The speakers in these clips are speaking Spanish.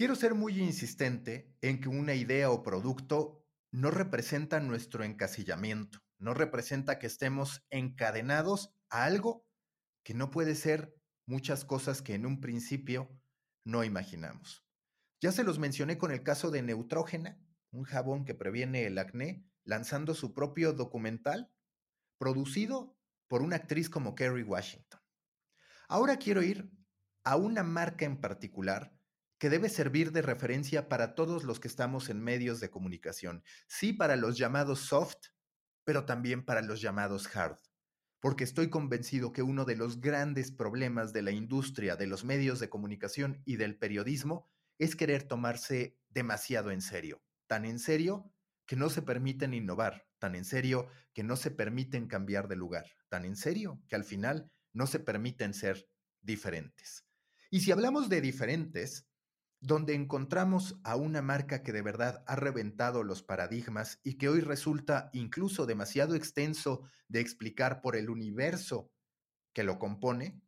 Quiero ser muy insistente en que una idea o producto no representa nuestro encasillamiento, no representa que estemos encadenados a algo que no puede ser muchas cosas que en un principio no imaginamos. Ya se los mencioné con el caso de Neutrógena, un jabón que previene el acné, lanzando su propio documental, producido por una actriz como Kerry Washington. Ahora quiero ir a una marca en particular que debe servir de referencia para todos los que estamos en medios de comunicación, sí para los llamados soft, pero también para los llamados hard, porque estoy convencido que uno de los grandes problemas de la industria de los medios de comunicación y del periodismo es querer tomarse demasiado en serio, tan en serio que no se permiten innovar, tan en serio que no se permiten cambiar de lugar, tan en serio que al final no se permiten ser diferentes. Y si hablamos de diferentes, donde encontramos a una marca que de verdad ha reventado los paradigmas y que hoy resulta incluso demasiado extenso de explicar por el universo que lo compone,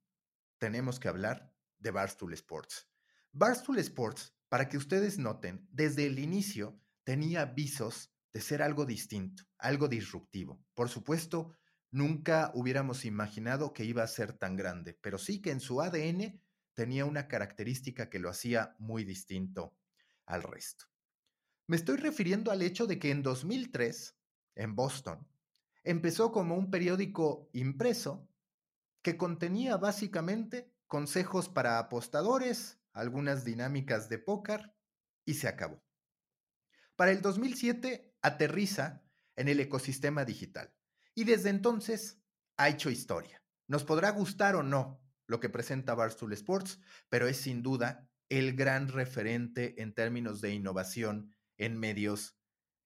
tenemos que hablar de Barstool Sports. Barstool Sports, para que ustedes noten, desde el inicio tenía visos de ser algo distinto, algo disruptivo. Por supuesto, nunca hubiéramos imaginado que iba a ser tan grande, pero sí que en su ADN tenía una característica que lo hacía muy distinto al resto. Me estoy refiriendo al hecho de que en 2003, en Boston, empezó como un periódico impreso que contenía básicamente consejos para apostadores, algunas dinámicas de póker y se acabó. Para el 2007 aterriza en el ecosistema digital y desde entonces ha hecho historia. Nos podrá gustar o no lo que presenta Barstool Sports, pero es sin duda el gran referente en términos de innovación en medios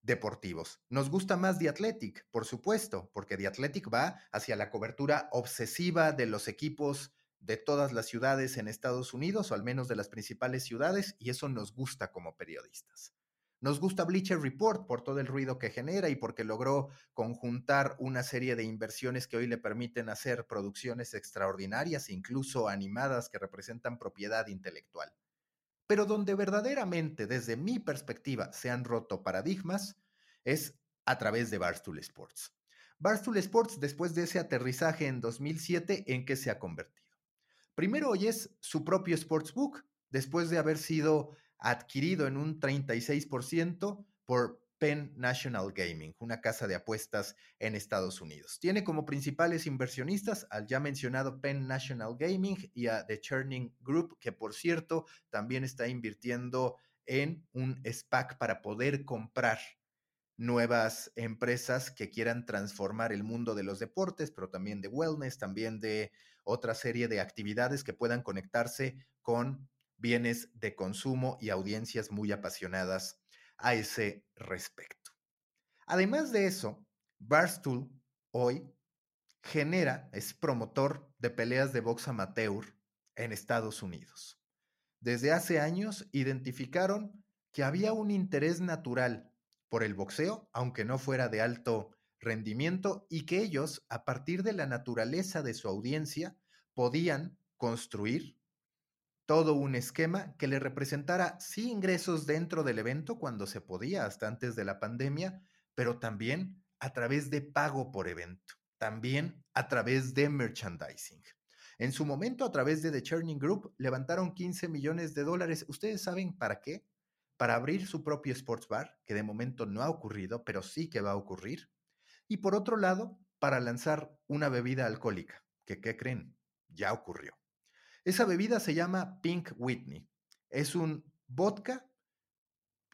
deportivos. Nos gusta más The Athletic, por supuesto, porque The Athletic va hacia la cobertura obsesiva de los equipos de todas las ciudades en Estados Unidos, o al menos de las principales ciudades, y eso nos gusta como periodistas. Nos gusta Bleacher Report por todo el ruido que genera y porque logró conjuntar una serie de inversiones que hoy le permiten hacer producciones extraordinarias, incluso animadas, que representan propiedad intelectual. Pero donde verdaderamente, desde mi perspectiva, se han roto paradigmas es a través de Barstool Sports. Barstool Sports, después de ese aterrizaje en 2007, ¿en qué se ha convertido? Primero hoy es su propio sportsbook, después de haber sido adquirido en un 36% por Penn National Gaming, una casa de apuestas en Estados Unidos. Tiene como principales inversionistas al ya mencionado Penn National Gaming y a The Churning Group, que por cierto también está invirtiendo en un SPAC para poder comprar nuevas empresas que quieran transformar el mundo de los deportes, pero también de wellness, también de otra serie de actividades que puedan conectarse con bienes de consumo y audiencias muy apasionadas a ese respecto. Además de eso, Barstool hoy genera, es promotor de peleas de box amateur en Estados Unidos. Desde hace años identificaron que había un interés natural por el boxeo, aunque no fuera de alto rendimiento y que ellos, a partir de la naturaleza de su audiencia, podían construir todo un esquema que le representara sí ingresos dentro del evento cuando se podía, hasta antes de la pandemia, pero también a través de pago por evento, también a través de merchandising. En su momento, a través de The Churning Group, levantaron 15 millones de dólares. ¿Ustedes saben para qué? Para abrir su propio sports bar, que de momento no ha ocurrido, pero sí que va a ocurrir y por otro lado, para lanzar una bebida alcohólica, que ¿qué creen? Ya ocurrió. Esa bebida se llama Pink Whitney. Es un vodka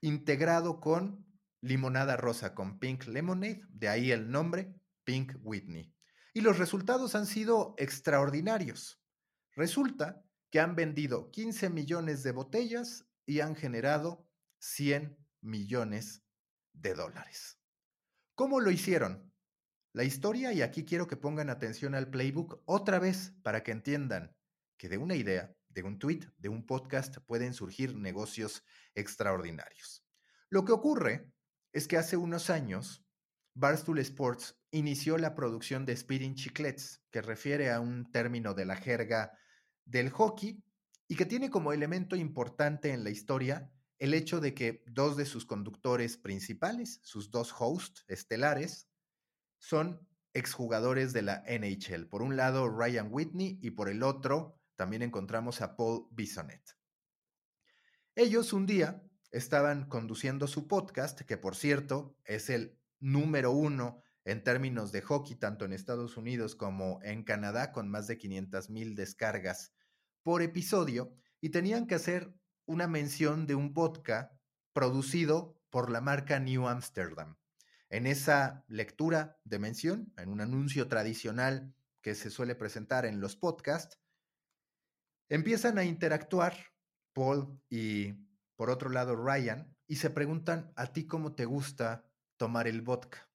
integrado con limonada rosa, con Pink Lemonade, de ahí el nombre Pink Whitney. Y los resultados han sido extraordinarios. Resulta que han vendido 15 millones de botellas y han generado 100 millones de dólares. ¿Cómo lo hicieron? La historia, y aquí quiero que pongan atención al playbook otra vez para que entiendan que de una idea, de un tweet, de un podcast pueden surgir negocios extraordinarios. Lo que ocurre es que hace unos años Barstool Sports inició la producción de Speeding Chiclets, que refiere a un término de la jerga del hockey, y que tiene como elemento importante en la historia el hecho de que dos de sus conductores principales, sus dos hosts estelares, son exjugadores de la NHL. Por un lado, Ryan Whitney y por el otro también encontramos a Paul Bisonet. Ellos un día estaban conduciendo su podcast, que por cierto es el número uno en términos de hockey, tanto en Estados Unidos como en Canadá, con más de 500 mil descargas por episodio, y tenían que hacer una mención de un vodka producido por la marca New Amsterdam. En esa lectura de mención, en un anuncio tradicional que se suele presentar en los podcasts, empiezan a interactuar Paul y, por otro lado, Ryan, y se preguntan a ti cómo te gusta tomar el vodka.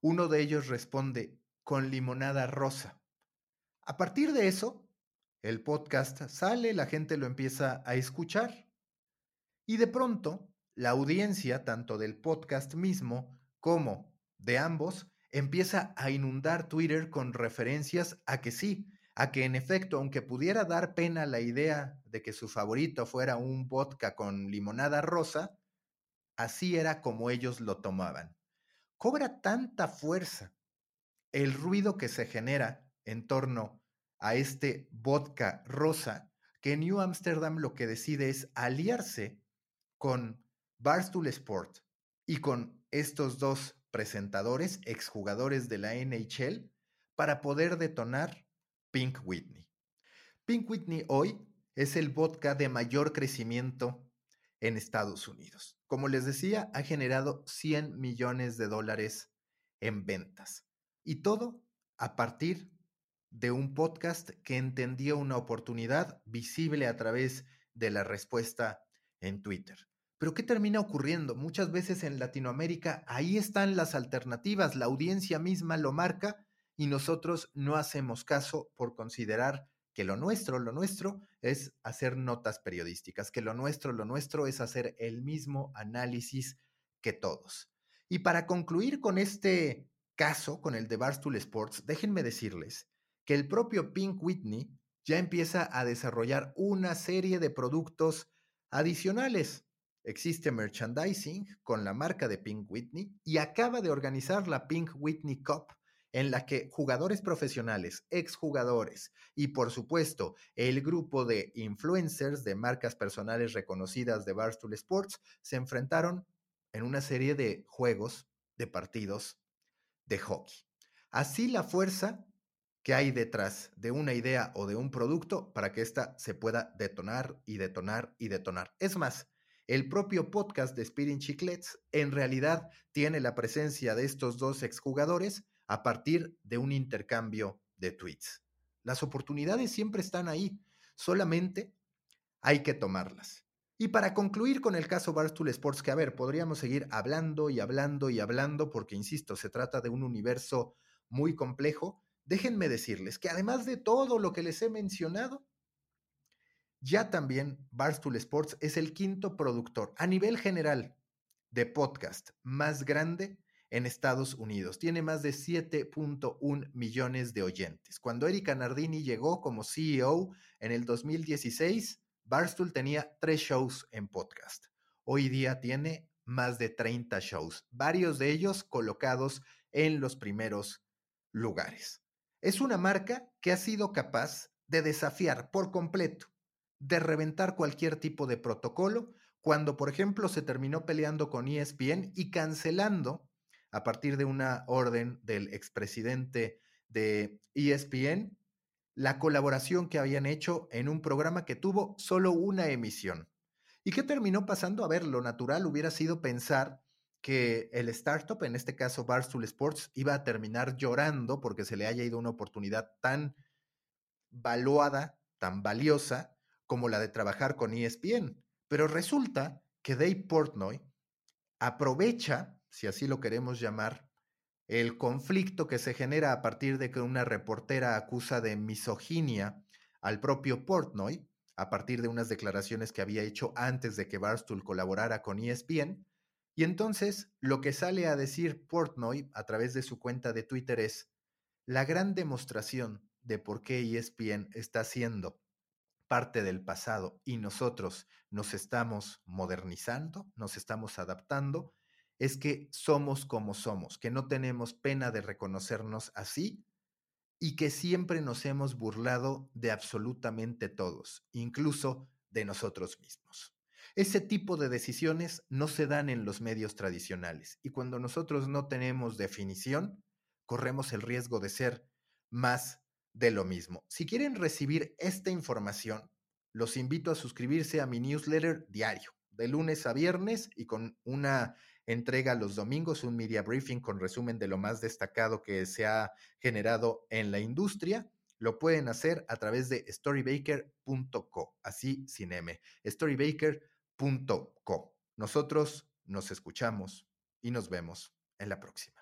Uno de ellos responde con limonada rosa. A partir de eso, el podcast sale, la gente lo empieza a escuchar y de pronto la audiencia, tanto del podcast mismo como de ambos, empieza a inundar Twitter con referencias a que sí, a que en efecto, aunque pudiera dar pena la idea de que su favorito fuera un vodka con limonada rosa, así era como ellos lo tomaban. Cobra tanta fuerza el ruido que se genera en torno a este vodka rosa, que New Amsterdam lo que decide es aliarse con Barstool Sport y con estos dos presentadores, exjugadores de la NHL, para poder detonar Pink Whitney. Pink Whitney hoy es el vodka de mayor crecimiento en Estados Unidos. Como les decía, ha generado 100 millones de dólares en ventas. Y todo a partir de un podcast que entendió una oportunidad visible a través de la respuesta en Twitter. Pero ¿qué termina ocurriendo? Muchas veces en Latinoamérica ahí están las alternativas, la audiencia misma lo marca y nosotros no hacemos caso por considerar que lo nuestro, lo nuestro es hacer notas periodísticas, que lo nuestro, lo nuestro es hacer el mismo análisis que todos. Y para concluir con este caso, con el de Barstool Sports, déjenme decirles que el propio Pink Whitney ya empieza a desarrollar una serie de productos adicionales. Existe merchandising con la marca de Pink Whitney y acaba de organizar la Pink Whitney Cup en la que jugadores profesionales, exjugadores y por supuesto el grupo de influencers de marcas personales reconocidas de Barstool Sports se enfrentaron en una serie de juegos, de partidos de hockey. Así la fuerza que hay detrás de una idea o de un producto para que ésta se pueda detonar y detonar y detonar. Es más, el propio podcast de Speeding Chiclets en realidad tiene la presencia de estos dos exjugadores a partir de un intercambio de tweets. Las oportunidades siempre están ahí, solamente hay que tomarlas. Y para concluir con el caso Barstool Sports, que a ver, podríamos seguir hablando y hablando y hablando, porque insisto, se trata de un universo muy complejo, déjenme decirles que además de todo lo que les he mencionado, ya también Barstool Sports es el quinto productor a nivel general de podcast más grande en Estados Unidos. Tiene más de 7.1 millones de oyentes. Cuando Erika Nardini llegó como CEO en el 2016, Barstool tenía tres shows en podcast. Hoy día tiene más de 30 shows, varios de ellos colocados en los primeros lugares. Es una marca que ha sido capaz de desafiar por completo, de reventar cualquier tipo de protocolo, cuando por ejemplo se terminó peleando con ESPN y cancelando a partir de una orden del expresidente de ESPN la colaboración que habían hecho en un programa que tuvo solo una emisión. ¿Y qué terminó pasando? A ver, lo natural hubiera sido pensar que el startup, en este caso Barstool Sports, iba a terminar llorando porque se le haya ido una oportunidad tan valuada, tan valiosa como la de trabajar con ESPN. Pero resulta que Dave Portnoy aprovecha, si así lo queremos llamar, el conflicto que se genera a partir de que una reportera acusa de misoginia al propio Portnoy, a partir de unas declaraciones que había hecho antes de que Barstool colaborara con ESPN, y entonces lo que sale a decir Portnoy a través de su cuenta de Twitter es la gran demostración de por qué ESPN está siendo parte del pasado y nosotros nos estamos modernizando, nos estamos adaptando, es que somos como somos, que no tenemos pena de reconocernos así y que siempre nos hemos burlado de absolutamente todos, incluso de nosotros mismos. Ese tipo de decisiones no se dan en los medios tradicionales y cuando nosotros no tenemos definición, corremos el riesgo de ser más de lo mismo. Si quieren recibir esta información, los invito a suscribirse a mi newsletter diario, de lunes a viernes y con una entrega los domingos, un media briefing con resumen de lo más destacado que se ha generado en la industria. Lo pueden hacer a través de storybaker.co, así sin M, storybaker.co. Nosotros nos escuchamos y nos vemos en la próxima.